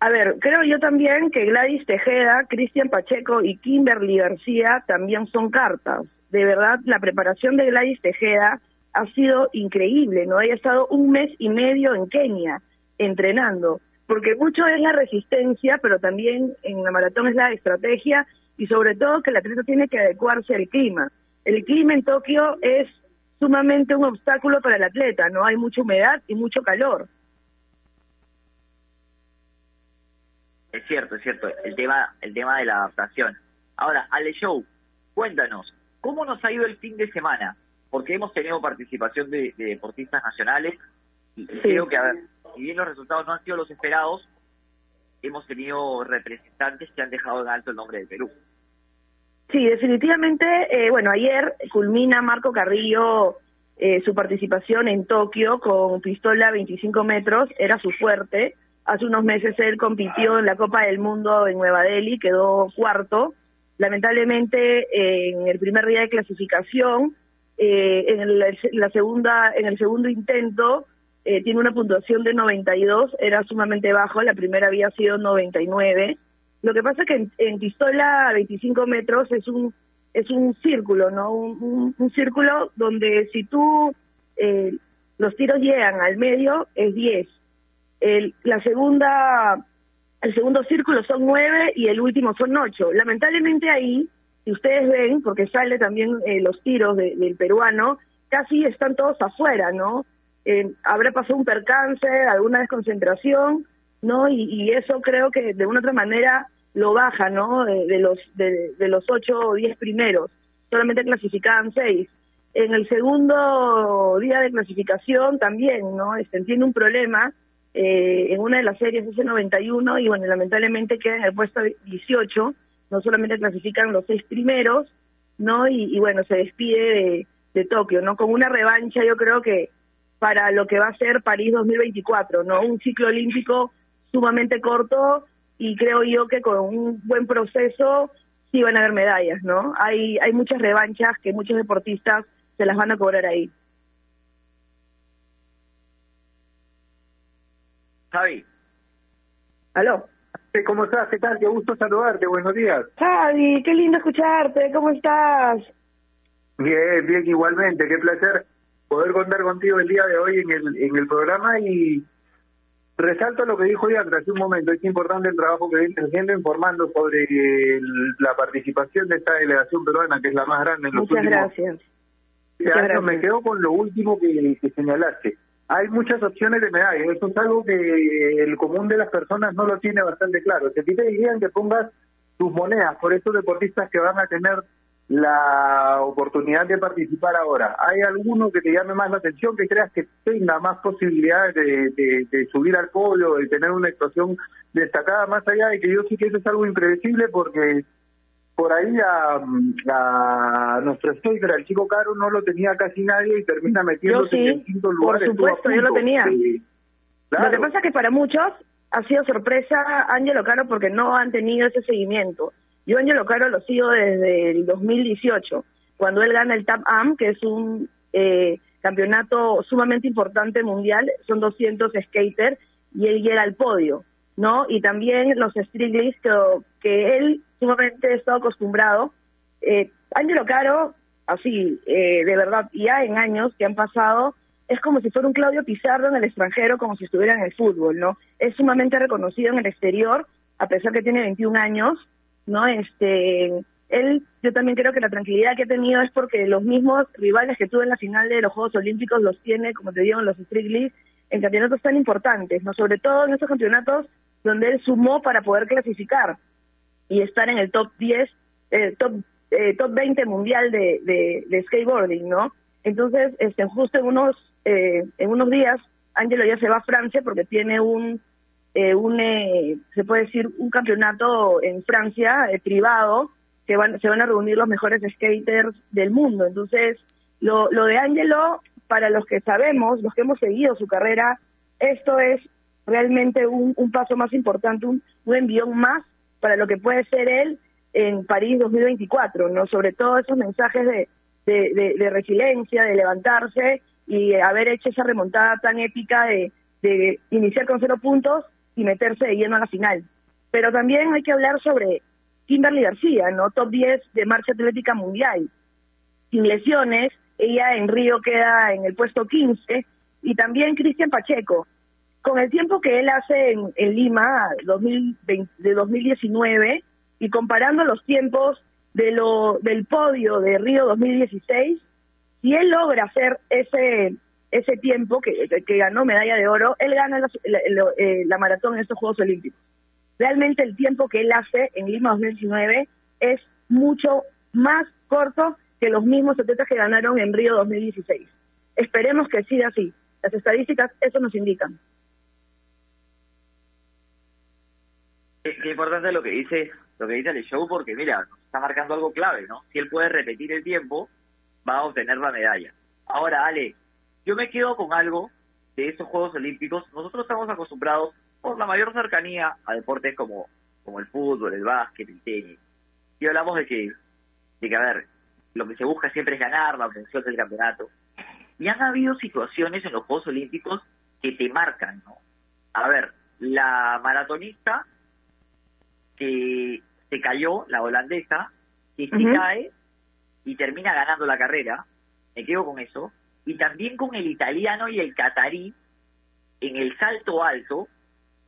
A ver, creo yo también que Gladys Tejeda, Cristian Pacheco y Kimberly García también son cartas. De verdad, la preparación de Gladys Tejeda ha sido increíble, ¿no? Ella ha estado un mes y medio en Kenia entrenando, porque mucho es la resistencia, pero también en la maratón es la estrategia y sobre todo que el atleta tiene que adecuarse al clima. El clima en Tokio es sumamente un obstáculo para el atleta, ¿no? Hay mucha humedad y mucho calor. Es cierto, es cierto, el tema, el tema de la adaptación. Ahora, Ale Show, cuéntanos, ¿cómo nos ha ido el fin de semana? Porque hemos tenido participación de, deportistas nacionales y creo que, a ver, si bien los resultados no han sido los esperados, hemos tenido representantes que han dejado en alto el nombre de Perú. Sí, definitivamente, eh, bueno, ayer culmina Marco Carrillo eh, su participación en Tokio con pistola 25 metros, era su fuerte, Hace unos meses él compitió en la Copa del Mundo en Nueva Delhi, quedó cuarto. Lamentablemente en el primer día de clasificación, eh, en, la segunda, en el segundo intento eh, tiene una puntuación de 92, era sumamente bajo, la primera había sido 99. Lo que pasa es que en, pistola a 25 metros es un es un círculo, ¿no? Un, círculo donde si tú eh, los tiros llegan al medio es 10 el, la segunda, el segundo círculo son nueve y el último son ocho. Lamentablemente ahí, si ustedes ven, porque sale también eh, los tiros del peruano, casi están todos afuera, ¿no? Eh, habrá pasado un percance, alguna desconcentración, ¿no? Y, eso creo que de una otra manera lo baja, ¿no? De, los de, de, los ocho o diez primeros, solamente clasificaban seis. En el segundo día de clasificación también, ¿no? Este, tiene un problema eh, en una de las series ese 91 y bueno, lamentablemente queda en el puesto 18, no solamente clasifican los seis primeros, ¿no? Y, bueno, se despide de, Tokio, ¿no? Con una revancha yo creo que para lo que va a ser París 2024, ¿no? Un ciclo olímpico sumamente corto y creo yo que con un buen proceso sí van a haber medallas, ¿no? Hay, hay muchas revanchas que muchos deportistas se las van a cobrar ahí. Javi. ¿Aló? ¿Cómo estás? ¿Qué tal? Qué gusto saludarte. Buenos días. Javi, qué lindo escucharte. ¿Cómo estás? Bien, bien, igualmente. Qué placer poder contar contigo el día de hoy en el, en el programa y resalto lo que dijo Diandra hace un momento. Es importante el trabajo que viene haciendo informando sobre la participación de esta delegación peruana, que es la más grande en los Muchas últimos gracias. Muchas gracias. Me quedo con lo último que, que señalaste hay muchas opciones de medalla. Eso es algo que el común de las personas no lo tiene bastante claro. Si te dirían que pongas tus monedas por estos deportistas que van a tener la oportunidad de participar ahora, ¿hay alguno que te llame más la atención, que creas que tenga más posibilidades de, subir al podio, de tener una actuación destacada, más allá de que yo sí que eso es algo impredecible porque por ahí a, nuestro speaker, al chico caro, no lo tenía casi nadie y termina metiéndose en el quinto lugar. Por supuesto, yo lo tenía. Lo que pasa es que para muchos ha sido sorpresa Ángelo Caro porque no han tenido ese seguimiento. Yo Ángelo Caro lo sigo desde el 2018. cuando él gana el TAP AM, que es un eh, campeonato sumamente importante mundial, son 200 skaters, y él llega al podio, ¿no? Y también los Striglys, que, que él sumamente está acostumbrado. Eh, Angelo Caro, así, eh, de verdad, ya en años que han pasado, es como si fuera un Claudio Pizarro en el extranjero, como si estuviera en el fútbol, ¿no? Es sumamente reconocido en el exterior, a pesar que tiene 21 años, ¿no? Este, él, yo también creo que la tranquilidad que ha tenido es porque los mismos rivales que tuvo en la final de los Juegos Olímpicos los tiene, como te digo, en los Street en campeonatos tan importantes, ¿no? Sobre todo en esos campeonatos donde él sumó para poder clasificar y estar en el top 10, eh, top, eh, top 20 mundial de, de, de, skateboarding, ¿no? Entonces, este, justo en unos, eh, en unos días, Angelo ya se va a Francia porque tiene un, eh, un eh, se puede decir, un campeonato en Francia eh, privado que van, se van a reunir los mejores skaters del mundo. Entonces, lo, lo de Angelo, para los que sabemos, los que hemos seguido su carrera, esto es realmente un, un paso más importante, un, un envión más para lo que puede ser él en París 2024, ¿no? Sobre todo esos mensajes de, de, de, de resiliencia, de levantarse y haber hecho esa remontada tan épica de, de iniciar con cero puntos y meterse de lleno a la final. Pero también hay que hablar sobre Kimberly García, ¿no? Top 10 de marcha atlética mundial. Sin lesiones, ella en Río queda en el puesto 15 y también Cristian Pacheco. Con el tiempo que él hace en, en Lima 2020, de 2019 y comparando los tiempos de lo del podio de Río 2016, si él logra hacer ese ese tiempo que, ganó medalla de oro, él gana eh, la, maratón en estos Juegos Olímpicos. Realmente el tiempo que él hace en Lima 2019 es mucho más corto que los mismos atletas que ganaron en Río 2016. Esperemos que siga así. Las estadísticas eso nos indican. Qué, qué importante lo que dice lo que dice el show porque mira, está marcando algo clave, ¿no? Si él puede repetir el tiempo, va a obtener la medalla. Ahora, Ale, yo me quedo con algo de estos Juegos Olímpicos. Nosotros estamos acostumbrados por la mayor cercanía a deportes como, como el fútbol, el básquet, el tenis. Y hablamos de que, de que, a ver, lo que se busca siempre es ganar la obtención del campeonato. Y han habido situaciones en los Juegos Olímpicos que te marcan, ¿no? A ver, la maratonista que se cayó, la holandesa, que se uh -huh. cae y termina ganando la carrera, me quedo con eso, y también con el italiano y el catarí en el salto alto,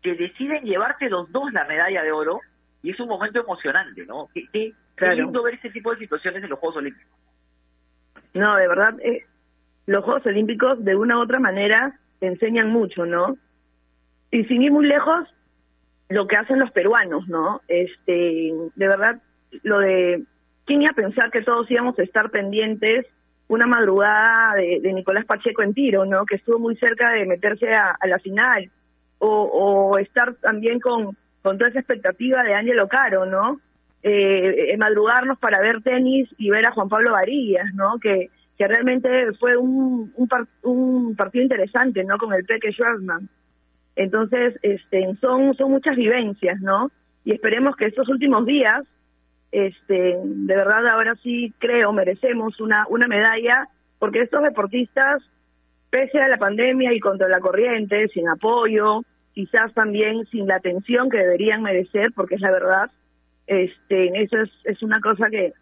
que deciden llevarse los dos la medalla de oro, y es un momento emocionante, ¿no? Qué, qué, claro. qué lindo ver ese tipo de situaciones en los Juegos Olímpicos. No, de verdad, eh, los Juegos Olímpicos de una u otra manera te enseñan mucho, ¿no? Y sin ir muy lejos, lo que hacen los peruanos, ¿no? Este, de verdad, lo de quién iba a pensar que todos íbamos a estar pendientes una madrugada de, Nicolás Pacheco en tiro, ¿no? Que estuvo muy cerca de meterse a, la final, o, o, estar también con, con toda esa expectativa de Ángelo Caro, ¿no? Eh, madrugarnos para ver tenis y ver a Juan Pablo Varillas, ¿no? Que, que realmente fue un, un partido interesante, ¿no? Con el Peque Schwarzman. Entonces, este, son, son muchas vivencias, ¿no? Y esperemos que estos últimos días, este, de verdad ahora sí creo merecemos una, una medalla, porque estos deportistas, pese a la pandemia y contra la corriente, sin apoyo, quizás también sin la atención que deberían merecer, porque es la verdad, este, eso es, es una cosa que,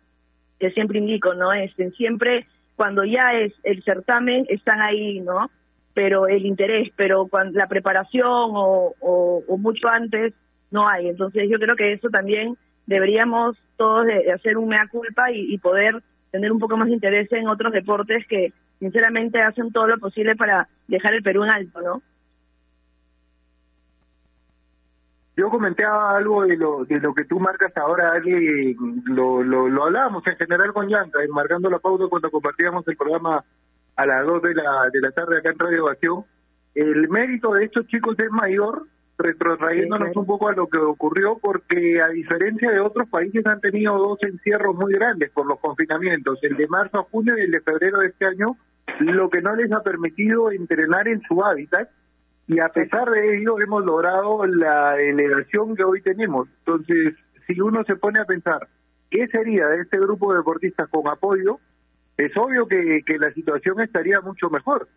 que siempre indico, ¿no? Este, siempre cuando ya es el certamen están ahí, ¿no? pero el interés, pero cuando la preparación o, o, o, mucho antes no hay. Entonces yo creo que eso también deberíamos todos de, hacer un mea culpa y, poder tener un poco más de interés en otros deportes que sinceramente hacen todo lo posible para dejar el Perú en alto, ¿no? Yo comentaba algo de lo de lo que tú marcas ahora, Ali, lo, lo, lo hablábamos en general con Yanka, marcando la pauta cuando compartíamos el programa a las 2 de la, de la tarde acá en Radio Ovación. El mérito de estos chicos es mayor, retrotrayéndonos un poco a lo que ocurrió, porque a diferencia de otros países han tenido dos encierros muy grandes por los confinamientos, el de marzo a junio y el de febrero de este año, lo que no les ha permitido entrenar en su hábitat, y a pesar de ello hemos logrado la elevación que hoy tenemos. Entonces, si uno se pone a pensar, ¿qué sería de este grupo de deportistas con apoyo? es obvio que, que la situación estaría mucho mejor.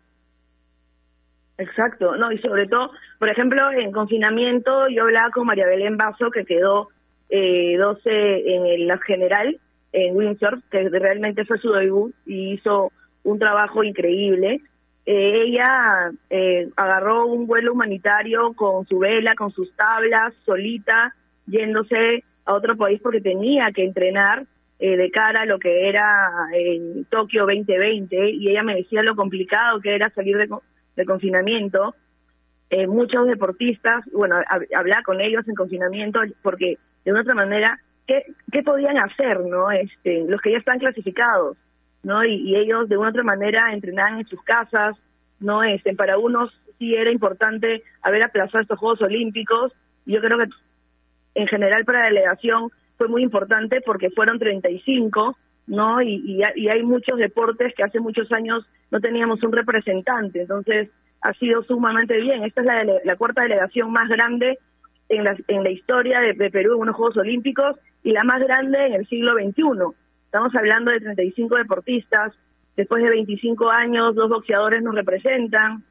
Exacto, no, y sobre todo, por ejemplo, en confinamiento yo hablaba con María Belén Vaso, que quedó eh, 12 en la general, en Windsor, que realmente fue su debut y hizo un trabajo increíble. Eh, ella eh, agarró un vuelo humanitario con su vela, con sus tablas, solita, yéndose a otro país porque tenía que entrenar eh, de cara a lo que era en Tokio 2020 y ella me decía lo complicado que era salir de, de confinamiento. Eh, muchos deportistas, bueno, hablar con ellos en confinamiento porque de una otra manera, ¿qué, qué podían hacer, no? Este, los que ya están clasificados, ¿no? Y, ellos de una otra manera entrenaban en sus casas, ¿no? Este, para unos sí era importante haber aplazado estos Juegos Olímpicos. Yo creo que en general para la delegación fue muy importante porque fueron 35, ¿no? Y, y, hay muchos deportes que hace muchos años no teníamos un representante, entonces ha sido sumamente bien. Esta es la, la cuarta delegación más grande en la, en la historia de, Perú en unos Juegos Olímpicos y la más grande en el siglo XXI. Estamos hablando de 35 deportistas, después de 25 años dos boxeadores nos representan,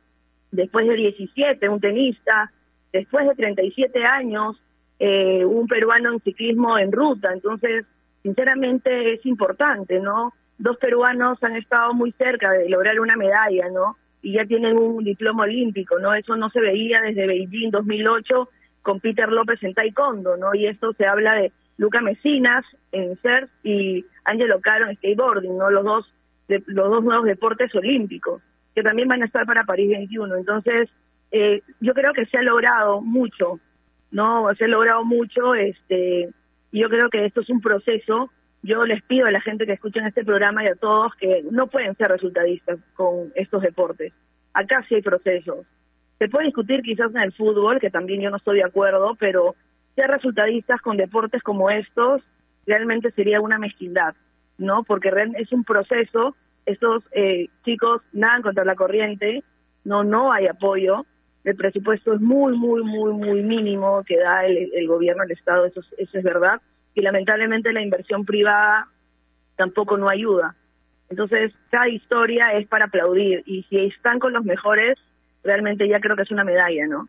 después de 17 un tenista, después de 37 años eh, un peruano en ciclismo en ruta. Entonces, sinceramente es importante, ¿no? Dos peruanos han estado muy cerca de lograr una medalla, ¿no? Y ya tienen un diploma olímpico, ¿no? Eso no se veía desde Beijing 2008 con Peter López en taekwondo, ¿no? Y esto se habla de Luca Mesinas en surf y Angelo Caro en skateboarding, ¿no? Los dos de, los dos nuevos deportes olímpicos que también van a estar para París 21. Entonces, eh, yo creo que se ha logrado mucho, ¿no? Se ha logrado mucho, este, yo creo que esto es un proceso. Yo les pido a la gente que escuchen este programa y a todos que no pueden ser resultadistas con estos deportes. Acá sí hay procesos se puede discutir quizás en el fútbol, que también yo no estoy de acuerdo, pero ser resultadistas con deportes como estos realmente sería una mezquindad, ¿no? Porque es un proceso, estos eh, chicos nadan contra la corriente, no, no hay apoyo, el presupuesto es muy, muy, muy, muy mínimo que da el, el gobierno, el Estado, eso, eso es verdad, y lamentablemente la inversión privada tampoco no ayuda. Entonces, cada historia es para aplaudir, y si están con los mejores, realmente ya creo que es una medalla, ¿no?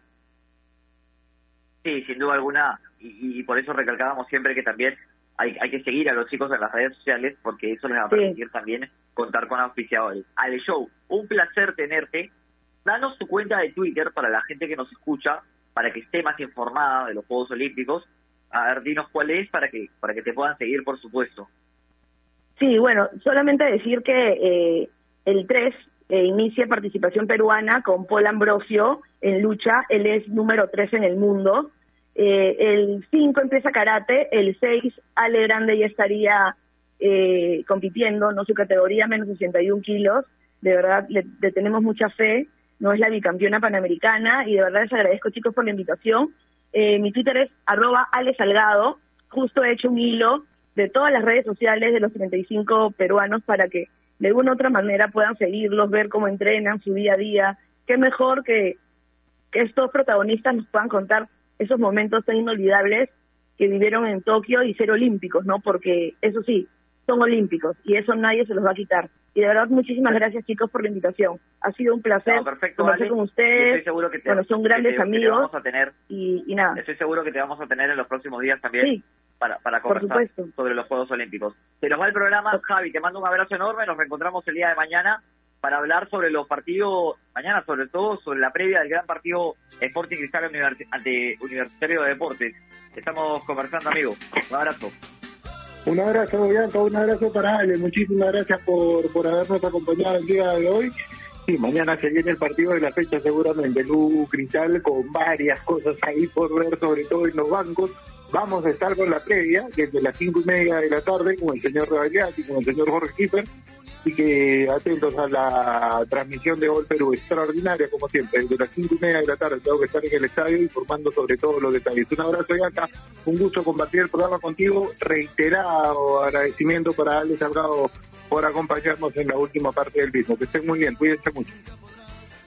Sí, sin duda alguna, y, por eso recalcábamos siempre que también hay, hay que seguir a los chicos en las redes sociales porque eso les va a permitir también contar con auspiciadores. Ale Show, un placer tenerte. Danos tu cuenta de Twitter para la gente que nos escucha, para que esté más informada de los Juegos Olímpicos. A ver, dinos cuál es para que para que te puedan seguir, por supuesto. Sí, bueno, solamente decir que eh, el 3 eh, inicia participación peruana con Paul Ambrosio en lucha, él es número 3 en el mundo. Eh, el 5 empieza karate, el 6 Ale Grande ya estaría eh, compitiendo, no su categoría, menos 61 kilos. De verdad, le, tenemos mucha fe, no es la bicampeona panamericana y de verdad les agradezco chicos por la invitación. Eh, mi Twitter es arroba Ale Salgado, justo he hecho un hilo de todas las redes sociales de los 35 peruanos para que de alguna otra manera puedan seguirlos, ver cómo entrenan su día a día. Qué mejor que, que estos protagonistas nos puedan contar esos momentos tan inolvidables que vivieron en Tokio y ser olímpicos, ¿no? Porque eso sí, son olímpicos y eso nadie se los va a quitar. Y de verdad, muchísimas gracias chicos por la invitación. Ha sido un placer conversar con ustedes. seguro que bueno, son grandes amigos. a tener, y, y, nada. Estoy seguro que te vamos a tener en los próximos días también. Sí para, para conversar sobre los Juegos Olímpicos. Se nos va el programa, Javi, te mando un abrazo enorme, nos reencontramos el día de mañana para hablar sobre los partidos, mañana sobre todo sobre la previa del gran partido Sporting Cristal ante Universitario de Deportes. Estamos conversando, amigo. Un abrazo. Un abrazo, Bianca, un abrazo para Ale. Muchísimas gracias por, por habernos acompañado el día de hoy. Sí, mañana se viene el partido de la fecha seguramente. Lu Cristal con varias cosas ahí por ver, sobre todo en los bancos Vamos a estar con la previa, desde las cinco y media de la tarde, con el señor y con el señor Jorge Kiefer, y que atentos a la transmisión de Gol Perú, extraordinaria como siempre, desde las cinco y media de la tarde tengo que estar en el estadio informando sobre todos los detalles. Un abrazo, acá, un gusto compartir el programa contigo, reiterado agradecimiento para Alex Salgado por acompañarnos en la última parte del mismo. Que estén muy bien, cuídense mucho.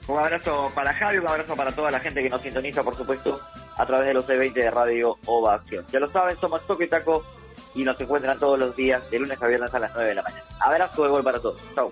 Un abrazo para Javi, un abrazo para toda la gente que nos sintoniza, por supuesto, a través de los E20 de Radio Ovación. Ya lo saben, somos Toque Taco y nos encuentran todos los días de lunes a viernes a las 9 de la mañana. Abrazo de gol para todos. Chao.